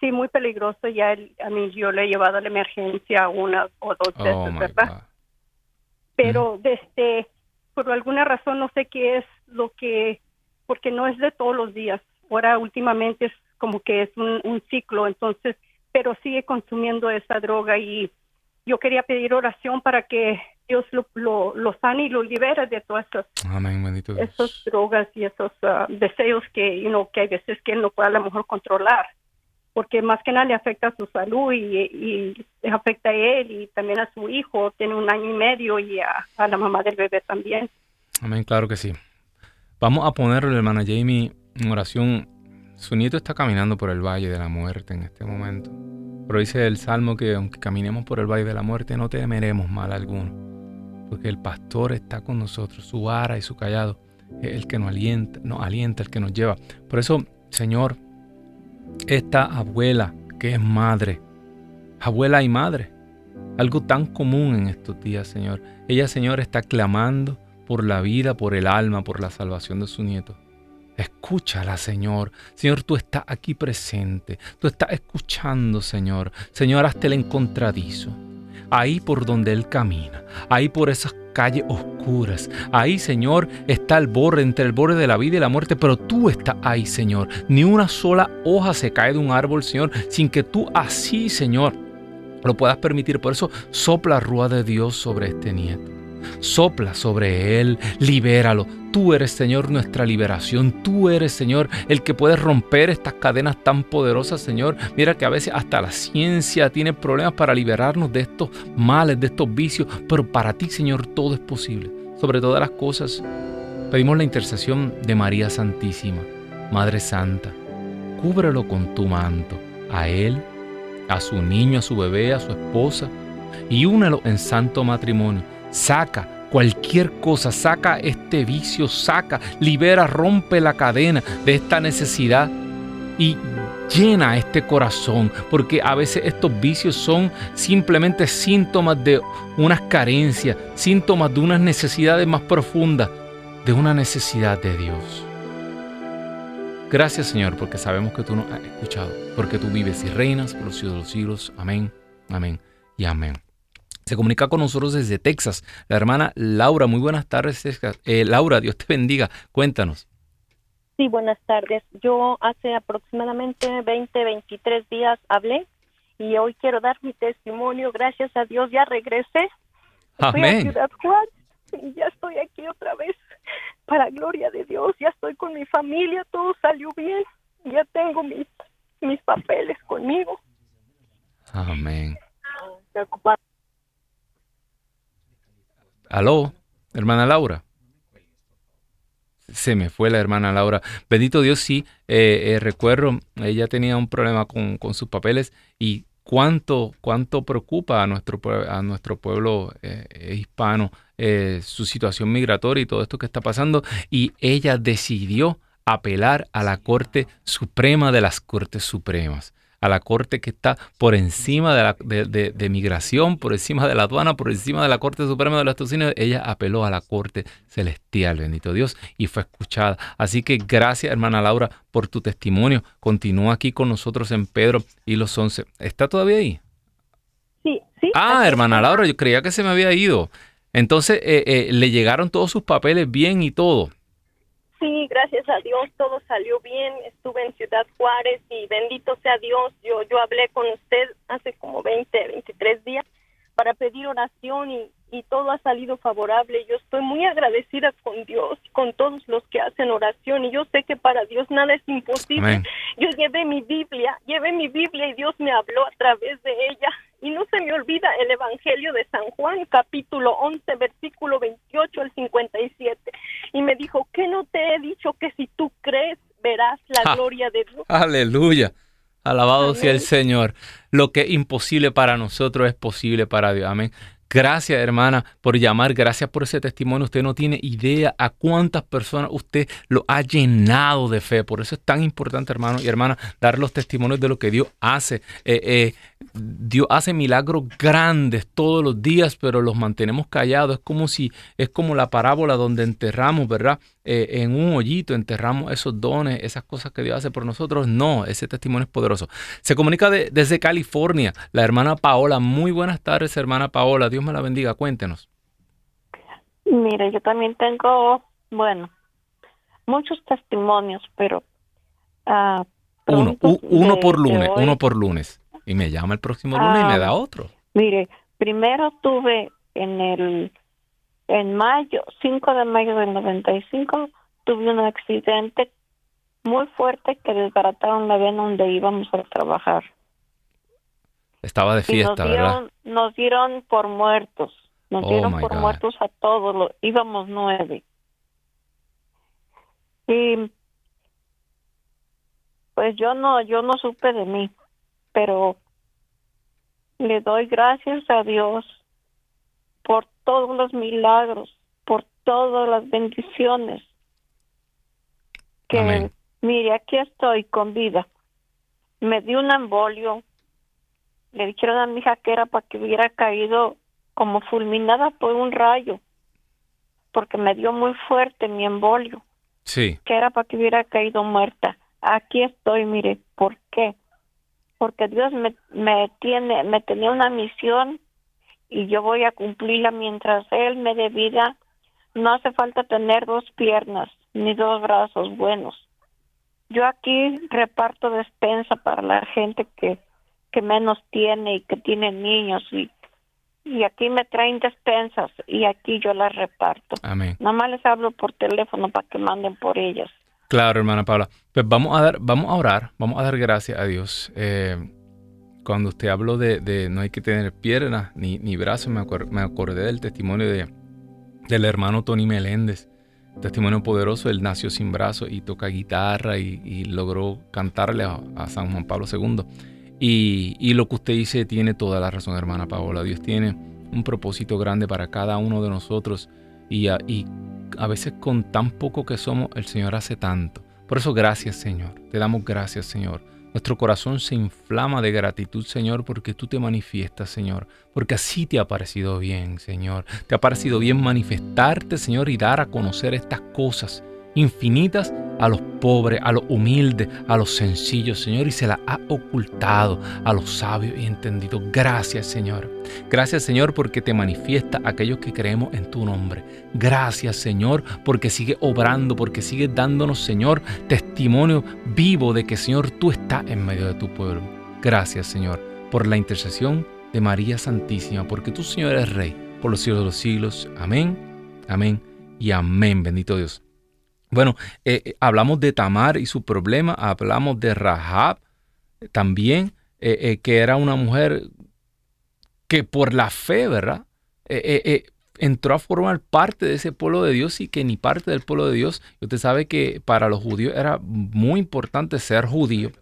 sí, muy peligroso. Ya a mí yo le he llevado a la emergencia una o dos oh veces, ¿verdad? pero desde por alguna razón no sé qué es lo que porque no es de todos los días ahora últimamente es como que es un, ciclo entonces pero sigue consumiendo esa droga y yo quería pedir oración para que Dios lo, lo, sane y lo libere de todas esas, drogas y esos ah, deseos que, you know, que hay veces que él no puede a lo mejor controlar porque más que nada le afecta a su salud y, le afecta a él y también a su hijo, tiene un año y medio y a, la mamá del bebé también. Amén, claro que sí. Vamos a ponerle, hermana Jamie, en oración. Su nieto está caminando por el valle de la muerte en este momento. Pero dice el Salmo que aunque caminemos por el valle de la muerte, no temeremos mal alguno. Porque el pastor está con nosotros, su vara y su callado es el que nos alienta, nos alienta, el que nos lleva. Por eso, Señor, esta abuela que es madre, abuela y madre, algo tan común en estos días, Señor. Ella, Señor, está clamando por la vida, por el alma, por la salvación de su nieto. Escúchala, Señor. Señor, tú estás aquí presente. Tú estás escuchando, Señor. Señor, hazte el encontradizo. ahí por donde Él camina, ahí por esas calles oscuras. Ahí, Señor, está el borde entre el borde de la vida y la muerte, pero tú estás ahí, Señor. Ni una sola hoja se cae de un árbol, Señor, sin que tú así, Señor, lo puedas permitir. Por eso sopla rúa de Dios sobre este nieto. Sopla sobre él, libéralo. Tú eres, Señor, nuestra liberación. Tú eres, Señor, el que puede romper estas cadenas tan poderosas, Señor. Mira que a veces hasta la ciencia tiene problemas para liberarnos de estos males, de estos vicios, pero para ti, Señor, todo es posible. Sobre todas las cosas, pedimos la intercesión de María Santísima, Madre Santa. Cúbrelo con tu manto, a él, a su niño, a su bebé, a su esposa, y únelo en santo matrimonio Saca cualquier cosa, saca este vicio, saca, libera, rompe la cadena de esta necesidad y llena este corazón, porque a veces estos vicios son simplemente síntomas de unas carencias, síntomas de unas necesidades más profundas, de una necesidad de Dios. Gracias Señor, porque sabemos que tú nos has escuchado, porque tú vives y reinas por los siglos de los siglos. Amén, amén y amén. Se comunica con nosotros desde Texas, la hermana Laura. Muy buenas tardes, eh, Laura, Dios te bendiga. Cuéntanos. Sí, buenas tardes. Yo hace aproximadamente 20, 23 días hablé y hoy quiero dar mi testimonio. Gracias a Dios ya regresé. Amén. Ciudad Juárez y ya estoy aquí otra vez. Para gloria de Dios, ya estoy con mi familia, todo salió bien. Ya tengo mis, mis papeles conmigo. Amén. Aló, hermana Laura. Se me fue la hermana Laura. Bendito Dios, sí, eh, eh, recuerdo, ella tenía un problema con, sus papeles y cuánto, cuánto preocupa a nuestro, a nuestro pueblo eh, hispano su situación migratoria y todo esto que está pasando. Y ella decidió apelar a la Corte Suprema de las Cortes Supremas a la corte que está por encima de, la, de, migración, por encima de la aduana, por encima de la Corte Suprema de los Estados Unidos, ella apeló a la Corte Celestial, bendito Dios, y fue escuchada. Así que gracias, hermana Laura, por tu testimonio. Continúa aquí con nosotros en Pedro y los once. ¿Está todavía ahí? Sí, sí. Ah, hermana Laura, yo creía que se me había ido. Entonces, eh, eh, le llegaron todos sus papeles bien y todo. Sí, gracias a Dios todo salió bien. Estuve en Ciudad Juárez y bendito sea Dios. Yo yo hablé con usted hace como 20, 23 días para pedir oración y, y todo ha salido favorable. Yo estoy muy agradecida con Dios, con todos los que hacen oración y yo sé que para Dios nada es imposible. Yo llevé mi Biblia, llevé mi Biblia y Dios me habló a través de ella y no se me olvida el Evangelio de San Juan, capítulo 11, versículo 28 al 57. Y me dijo, ¿qué no te he dicho que si tú crees verás la gloria de Dios? Aleluya. Alabado sea el Señor. Lo que es imposible para nosotros es posible para Dios. Amén. Gracias, hermana, por llamar. Gracias por ese testimonio. Usted no tiene idea a cuántas personas usted lo ha llenado de fe. Por eso es tan importante, hermano y hermana, dar los testimonios de lo que Dios hace. Eh, eh, Dios hace milagros grandes todos los días, pero los mantenemos callados. Es como si, es como la parábola donde enterramos, ¿verdad? Eh, en un hoyito enterramos esos dones, esas cosas que Dios hace por nosotros. No, ese testimonio es poderoso. Se comunica desde California la hermana Paola. Muy buenas tardes, hermana Paola. Dios me la bendiga. Cuéntenos. Mire, yo también tengo, bueno, muchos testimonios, pero... Uh, uno, uno por lunes, uno por lunes. Y me llama el próximo lunes y me da ah, otro. Mire, primero tuve en el en mayo, 5 de mayo del 95, tuve un accidente muy fuerte que desbarataron la vena donde íbamos a trabajar. Estaba de fiesta, nos dieron, ¿verdad? Nos dieron por muertos. Nos oh dieron por muertos a todos. íbamos nueve. Y pues yo no, yo no supe de mí pero le doy gracias a Dios por todos los milagros, por todas las bendiciones. Que mire, aquí estoy con vida. Me dio un embolio. Le dijeron a mi hija que era para que hubiera caído como fulminada por un rayo, porque me dio muy fuerte mi embolio. Sí. Que era para que hubiera caído muerta. Aquí estoy, mire, ¿por qué? porque Dios me, me tiene, me tenía una misión y yo voy a cumplirla mientras Él me dé vida. No hace falta tener dos piernas ni dos brazos buenos. Yo aquí reparto despensa para la gente que, que menos tiene y que tiene niños y, y aquí me traen despensas y aquí yo las reparto. Amén. Nada más les hablo por teléfono para que manden por ellas. Claro, hermana Paula. Pues vamos a dar, vamos a orar, vamos a dar gracias a Dios. Eh, cuando usted habló de, no hay que tener piernas ni, ni brazos, me, me acordé del testimonio de, del hermano Tony Meléndez. Testimonio poderoso, él nació sin brazos y toca guitarra y, logró cantarle a, San Juan Pablo II. Y, lo que usted dice tiene toda la razón, hermana Paola. Dios tiene un propósito grande para cada uno de nosotros y y a veces con tan poco que somos, el Señor hace tanto. Por eso gracias, Señor. Te damos gracias, Señor. Nuestro corazón se inflama de gratitud, Señor, porque tú te manifiestas, Señor. Porque así te ha parecido bien, Señor. Te ha parecido bien manifestarte, Señor, y dar a conocer estas cosas infinitas a los pobres, a los humildes, a los sencillos, Señor, y se la ha ocultado a los sabios y entendidos. Gracias, Señor. Gracias, Señor, porque te manifiesta aquellos que creemos en tu nombre. Gracias, Señor, porque sigue obrando, porque sigue dándonos, Señor, testimonio vivo de que, Señor, tú estás en medio de tu pueblo. Gracias, Señor, por la intercesión de María Santísima, porque tú, Señor, eres Rey por los siglos de los siglos. Amén, amén y amén. Bendito Dios. Bueno, eh, eh, hablamos de Tamar y su problema, hablamos de Rahab también, eh, que era una mujer que por la fe, ¿verdad? entró a formar parte de ese pueblo de Dios y que ni parte del pueblo de Dios. Usted sabe que para los judíos era muy importante ser judío.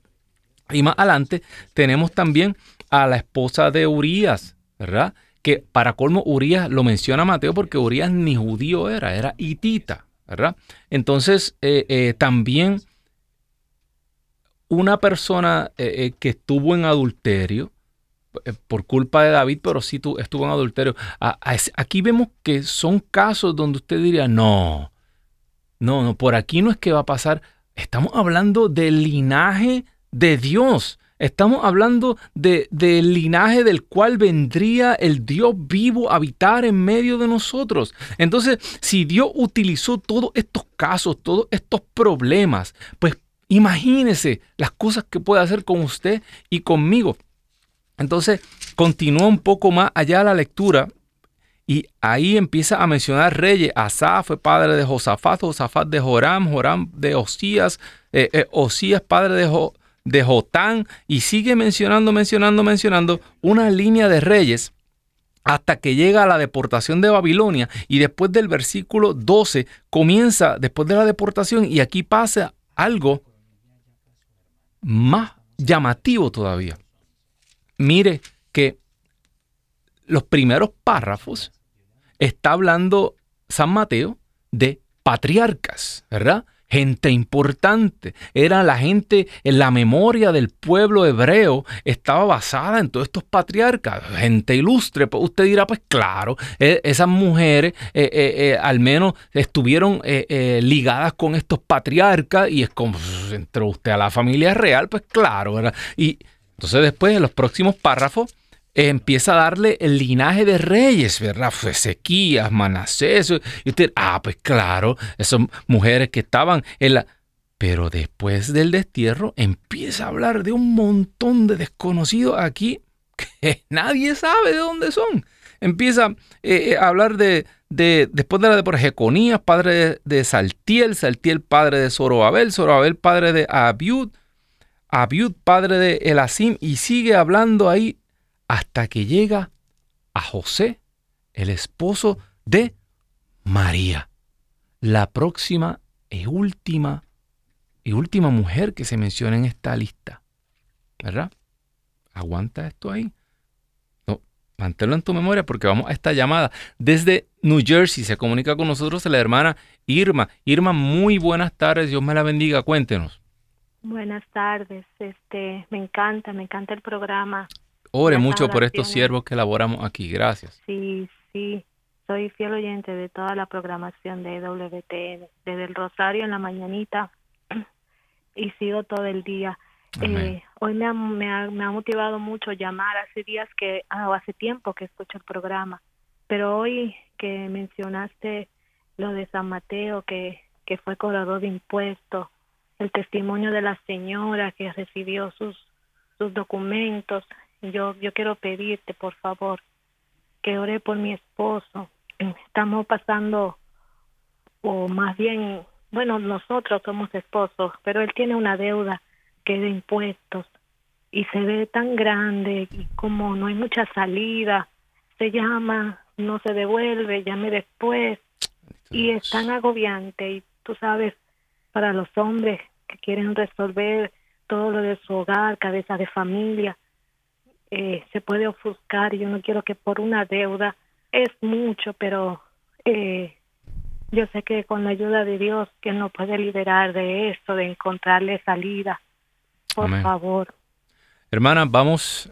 Y más adelante tenemos también a la esposa de Urias, ¿verdad? Que para colmo Urias lo menciona Mateo porque Urias ni judío era, era hitita. ¿Verdad? Entonces, eh, eh, también una persona eh, que estuvo en adulterio, por culpa de David, pero sí estuvo en adulterio, aquí vemos que son casos donde usted diría, no, no, no, por aquí no es que va a pasar, estamos hablando del linaje de Dios. Estamos hablando del linaje del cual vendría el Dios vivo a habitar en medio de nosotros. Entonces, si Dios utilizó todos estos casos, todos estos problemas, pues imagínese las cosas que puede hacer con usted y conmigo. Entonces, continúa un poco más allá la lectura y ahí empieza a mencionar reyes. Asaf fue padre de Josafat, Josafat de Joram, Joram de Osías, eh, eh, Osías padre de Josafat de Jotán y sigue mencionando, mencionando, mencionando una línea de reyes hasta que llega a la deportación de Babilonia y después del versículo 12 comienza después de la deportación y aquí pasa algo más llamativo todavía. Mire que los primeros párrafos está hablando San Mateo de patriarcas, ¿verdad? Gente importante. Era la gente, en la memoria del pueblo hebreo estaba basada en todos estos patriarcas, gente ilustre. Pues usted dirá, pues claro, e, esas mujeres eh, eh, eh, al menos estuvieron ligadas con estos patriarcas y es como pues, entró usted a la familia real, pues claro, ¿verdad? Y entonces después en los próximos párrafos empieza a darle el linaje de reyes, ¿verdad? Fue Ezequías, Manasés, y usted, ah, pues claro, esas mujeres que estaban en la... Pero después del destierro empieza a hablar de un montón de desconocidos aquí que nadie sabe de dónde son. Empieza eh, eh, a hablar de, de, después de la de por Jeconías, padre de, Saltiel, Saltiel padre de Zorobabel, Zorobabel padre de Abiud, Abiud padre de Elasim, y sigue hablando ahí hasta que llega a José, el esposo de María, la próxima y última y última mujer que se menciona en esta lista. ¿Verdad? Aguanta esto ahí. No, manténlo en tu memoria porque vamos a esta llamada. Desde New Jersey se comunica con nosotros la hermana Irma. Irma, muy buenas tardes. Dios me la bendiga. Cuéntenos. Buenas tardes. Este, me encanta, me encanta el programa. Ore mucho por estos siervos que elaboramos aquí. Gracias. Sí, sí. Soy fiel oyente de toda la programación de WTN, desde el Rosario en la mañanita y sigo todo el día. Eh, hoy me ha, me ha, me ha motivado mucho llamar. Hace días que, ah, hace tiempo que escucho el programa, pero hoy que mencionaste lo de San Mateo, que, que fue cobrador de impuestos, el testimonio de la señora que recibió sus, sus documentos, yo, yo quiero pedirte, por favor, que ore por mi esposo. Estamos pasando, o más bien, bueno, nosotros somos esposos, pero él tiene una deuda que de impuestos y se ve tan grande y como no hay mucha salida, se llama, no se devuelve, llame después y es tan agobiante y tú sabes, para los hombres que quieren resolver todo lo de su hogar, cabeza de familia, eh, se puede ofuscar. Yo no quiero que por una deuda es mucho, pero eh, yo sé que con la ayuda de Dios que nos puede liberar de esto, de encontrarle salida. Por favor. Hermana, vamos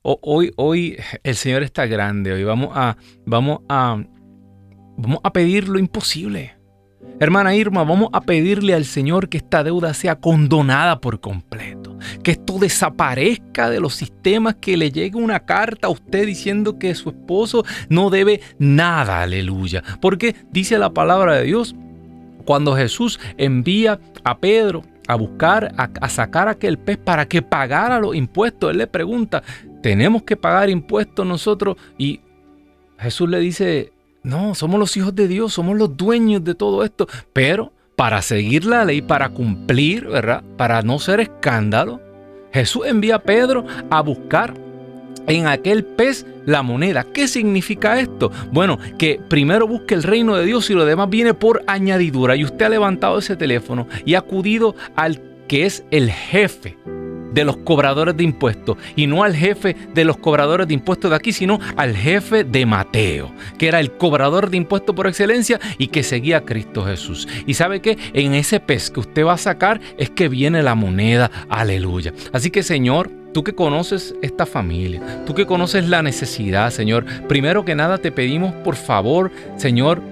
hoy hoy el Señor está grande, hoy vamos a vamos a vamos a pedir lo imposible. Hermana Irma, vamos a pedirle al Señor que esta deuda sea condonada por completo, que esto desaparezca de los sistemas, que le llegue una carta a usted diciendo que su esposo no debe nada, aleluya. Porque dice la palabra de Dios, cuando Jesús envía a Pedro a buscar, a, a sacar aquel pez para que pagara los impuestos, él le pregunta, ¿tenemos que pagar impuestos nosotros? Y Jesús le dice, no, somos los hijos de Dios, somos los dueños de todo esto. Pero para seguir la ley, para cumplir, ¿verdad? Para no ser escándalo, Jesús envía a Pedro a buscar en aquel pez la moneda. ¿Qué significa esto? Bueno, que primero busque el reino de Dios y lo demás viene por añadidura. Y usted ha levantado ese teléfono y ha acudido al que es el jefe de los cobradores de impuestos y no al jefe de los cobradores de impuestos de aquí, sino al jefe de Mateo, que era el cobrador de impuestos por excelencia y que seguía a Cristo Jesús. Y sabe que en ese pez que usted va a sacar es que viene la moneda, aleluya. Así que Señor, Tú que conoces esta familia, tú que conoces la necesidad, Señor, primero que nada te pedimos por favor, Señor,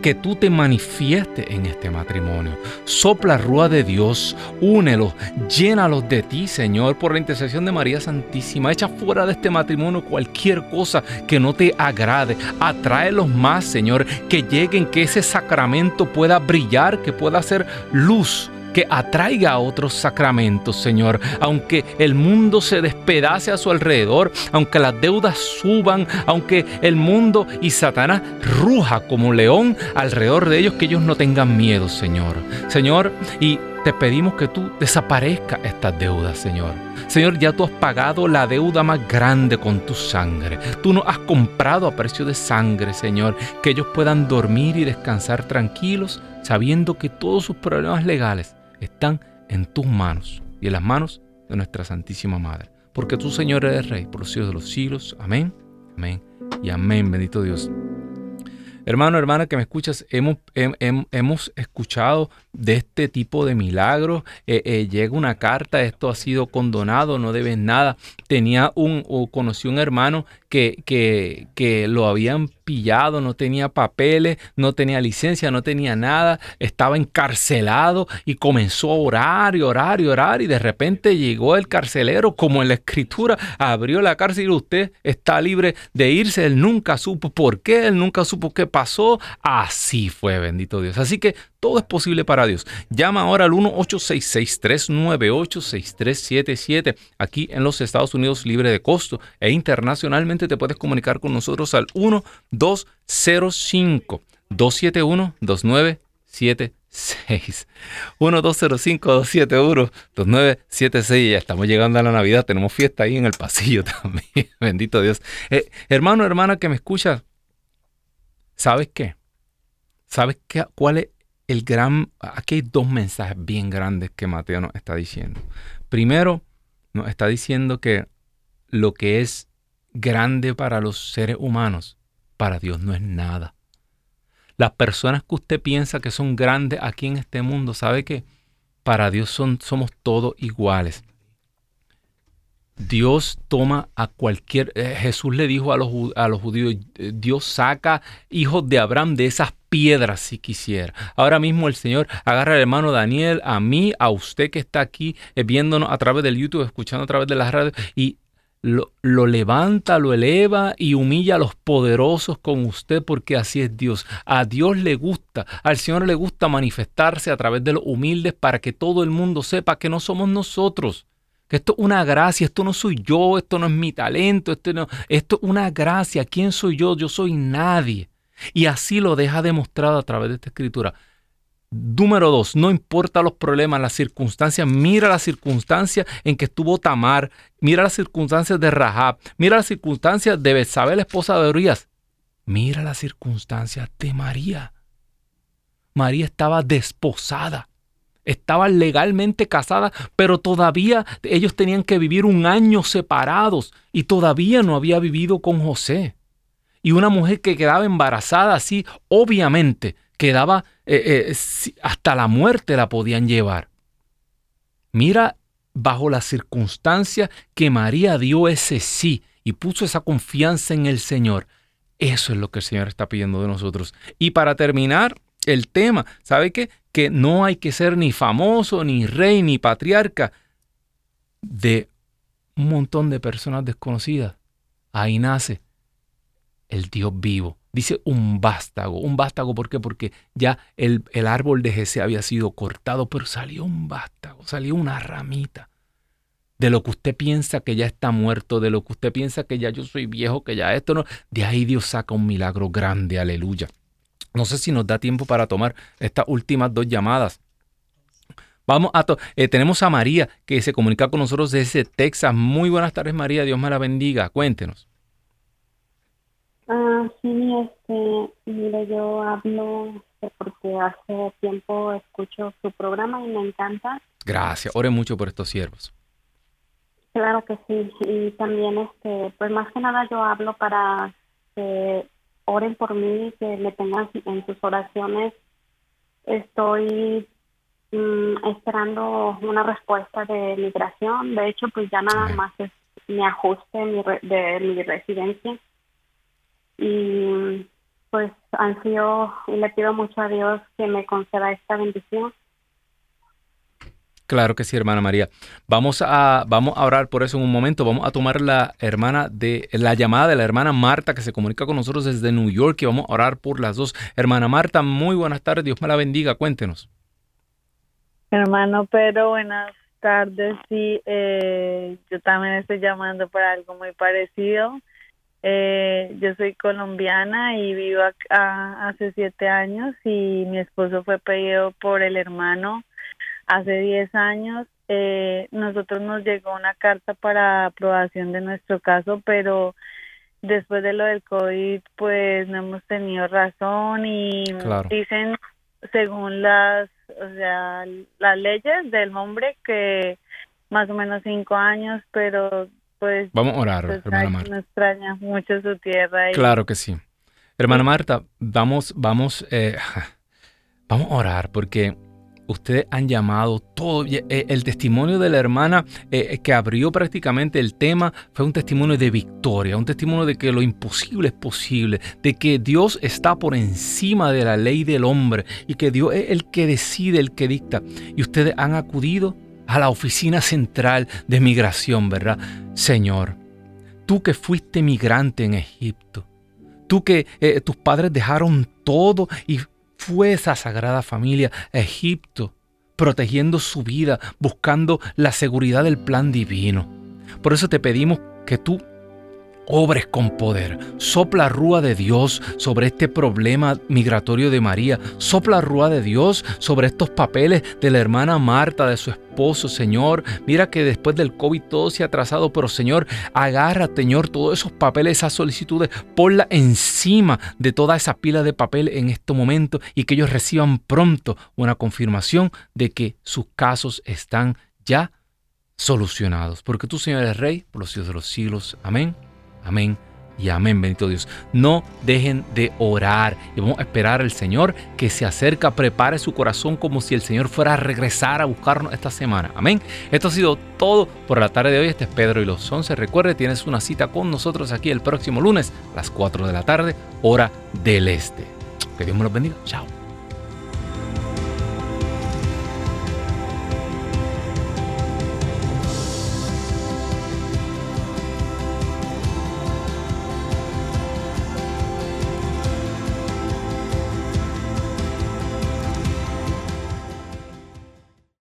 que tú te manifiestes en este matrimonio. Sopla rúa de Dios, únelos, llénalos de ti, Señor, por la intercesión de María Santísima. Echa fuera de este matrimonio cualquier cosa que no te agrade. Atráelos más, Señor, que lleguen, que ese sacramento pueda brillar, que pueda ser luz que atraiga a otros sacramentos, Señor. Aunque el mundo se despedace a su alrededor, aunque las deudas suban, aunque el mundo y Satanás ruja como león alrededor de ellos, que ellos no tengan miedo, Señor. Señor, y te pedimos que tú desaparezca estas deudas, Señor. Señor, ya tú has pagado la deuda más grande con tu sangre. Tú nos has comprado a precio de sangre, Señor, que ellos puedan dormir y descansar tranquilos, sabiendo que todos sus problemas legales están en tus manos y en las manos de nuestra Santísima Madre. Porque tú, Señor, eres Rey por los siglos de los siglos. Amén, amén y amén. Bendito Dios. Hermano, hermana que me escuchas, hemos, hemos escuchado de este tipo de milagros. Eh, eh, llega una carta, esto ha sido condonado, no debes nada. Tenía un, o conocí un hermano que, que, que lo habían pillado, no tenía papeles, no tenía licencia, no tenía nada, estaba encarcelado y comenzó a orar y orar y orar y de repente llegó el carcelero como en la escritura, abrió la cárcel y usted está libre de irse, él nunca supo por qué, él nunca supo qué pasó, así fue, bendito Dios. Así que todo es posible para Dios. Llama ahora al 1-866-398-6377 aquí en los Estados Unidos libre de costo e internacionalmente te puedes comunicar con nosotros al 1-205-271-2976. 1-205-271-2976. Ya estamos llegando a la Navidad. Tenemos fiesta ahí en el pasillo también. Bendito Dios. Eh, hermano, hermana que me escucha, ¿sabes qué? ¿Sabes qué, cuál es el gran, aquí hay dos mensajes bien grandes que Mateo nos está diciendo. Primero, nos está diciendo que lo que es grande para los seres humanos, para Dios no es nada. Las personas que usted piensa que son grandes aquí en este mundo, ¿sabe que para Dios son, somos todos iguales? Dios toma a cualquier... Eh, Jesús le dijo a los, a los judíos, Dios saca hijos de Abraham de esas piedras si quisiera. Ahora mismo el Señor agarra al hermano Daniel, a mí, a usted que está aquí eh, viéndonos a través del YouTube, escuchando a través de las radios y lo, lo, levanta, lo eleva y humilla a los poderosos con usted porque así es Dios. A Dios le gusta, al Señor le gusta manifestarse a través de los humildes para que todo el mundo sepa que no somos nosotros, que esto es una gracia, esto no soy yo, esto no es mi talento, esto, no, esto es una gracia. ¿Quién soy yo? Yo soy nadie. Y así lo deja demostrado a través de esta escritura. Número dos, no importa los problemas, las circunstancias, mira las circunstancias en que estuvo Tamar, mira las circunstancias de Rahab, mira las circunstancias de Betsabé, la esposa de Urias, mira las circunstancias de María. María estaba desposada, estaba legalmente casada, pero todavía ellos tenían que vivir un año separados y todavía no había vivido con José. Y una mujer que quedaba embarazada así, obviamente quedaba eh, eh, hasta la muerte la podían llevar. Mira bajo las circunstancias que María dio ese sí y puso esa confianza en el Señor. Eso es lo que el Señor está pidiendo de nosotros. Y para terminar el tema, ¿sabe qué? Que no hay que ser ni famoso, ni rey, ni patriarca de un montón de personas desconocidas. Ahí nace el Dios vivo. Dice un vástago. Un vástago, ¿por qué? Porque ya el, el árbol de Jesse había sido cortado, pero salió un vástago, salió una ramita. De lo que usted piensa que ya está muerto, de lo que usted piensa que ya yo soy viejo, que ya esto no. De ahí Dios saca un milagro grande, aleluya. No sé si nos da tiempo para tomar estas últimas dos llamadas. Vamos a eh, tenemos a María que se comunica con nosotros desde Texas. Muy buenas tardes, María. Dios me la bendiga. Cuéntenos. Ah, sí, este, mire, yo hablo porque hace tiempo escucho su programa y me encanta. Gracias, ore mucho por estos siervos. Claro que sí, y también, este, pues más que nada yo hablo para que oren por mí, que me tengan en sus oraciones. Estoy mm, esperando una respuesta de migración, de hecho, pues ya nada más es mi ajuste de mi residencia y pues ansío y le pido mucho a Dios que me conceda esta bendición. Claro que sí, hermana María. Vamos a, vamos a orar por eso en un momento. Vamos a tomar la hermana de la llamada de la hermana Marta que se comunica con nosotros desde New York y vamos a orar por las dos. Hermana Marta, muy buenas tardes. Dios me la bendiga. Cuéntenos. Hermano Pedro, buenas tardes. Sí, eh, yo también estoy llamando para algo muy parecido. Eh, yo soy colombiana y vivo acá hace siete años y mi esposo fue pedido por el hermano hace diez años. Eh, nosotros nos llegó una carta para aprobación de nuestro caso, pero después de lo del COVID, pues no hemos tenido razón y dicen, según las, o sea, las leyes del hombre, que más o menos cinco años, pero pues, Vamos a orar, pues, hermana Marta. Me extraña mucho su tierra. Claro que sí. Hermana Marta, vamos, vamos, eh, vamos a orar porque ustedes han llamado todo. Eh, el testimonio de la hermana eh, que abrió prácticamente el tema fue un testimonio de victoria, un testimonio de que lo imposible es posible, de que Dios está por encima de la ley del hombre y que Dios es el que decide, el que dicta. Y ustedes han acudido a la oficina central de migración, ¿verdad? Señor, tú que fuiste migrante en Egipto, tú que eh, tus padres dejaron todo y fue esa sagrada familia a Egipto, protegiendo su vida, buscando la seguridad del plan divino. Por eso te pedimos que tú obres con poder. Sopla rúa de Dios sobre este problema migratorio de María. Sopla rúa de Dios sobre estos papeles de la hermana Marta, de su esposo, Señor. Mira que después del COVID todo se ha atrasado, pero Señor, agarra, Señor, todos esos papeles, esas solicitudes, ponla encima de toda esa pila de papel en este momento y que ellos reciban pronto una confirmación de que sus casos están ya solucionados. Porque tú, Señor, eres Rey por los siglos de los siglos. Amén. Amén y amén, bendito Dios. No dejen de orar y vamos a esperar al Señor que se acerca, prepare su corazón como si el Señor fuera a regresar a buscarnos esta semana. Amén. Esto ha sido todo por la tarde de hoy. Este es Pedro y los 11. Recuerde, tienes una cita con nosotros aquí el próximo lunes a las 4 de la tarde, hora del este. Que Dios me los bendiga. Chao.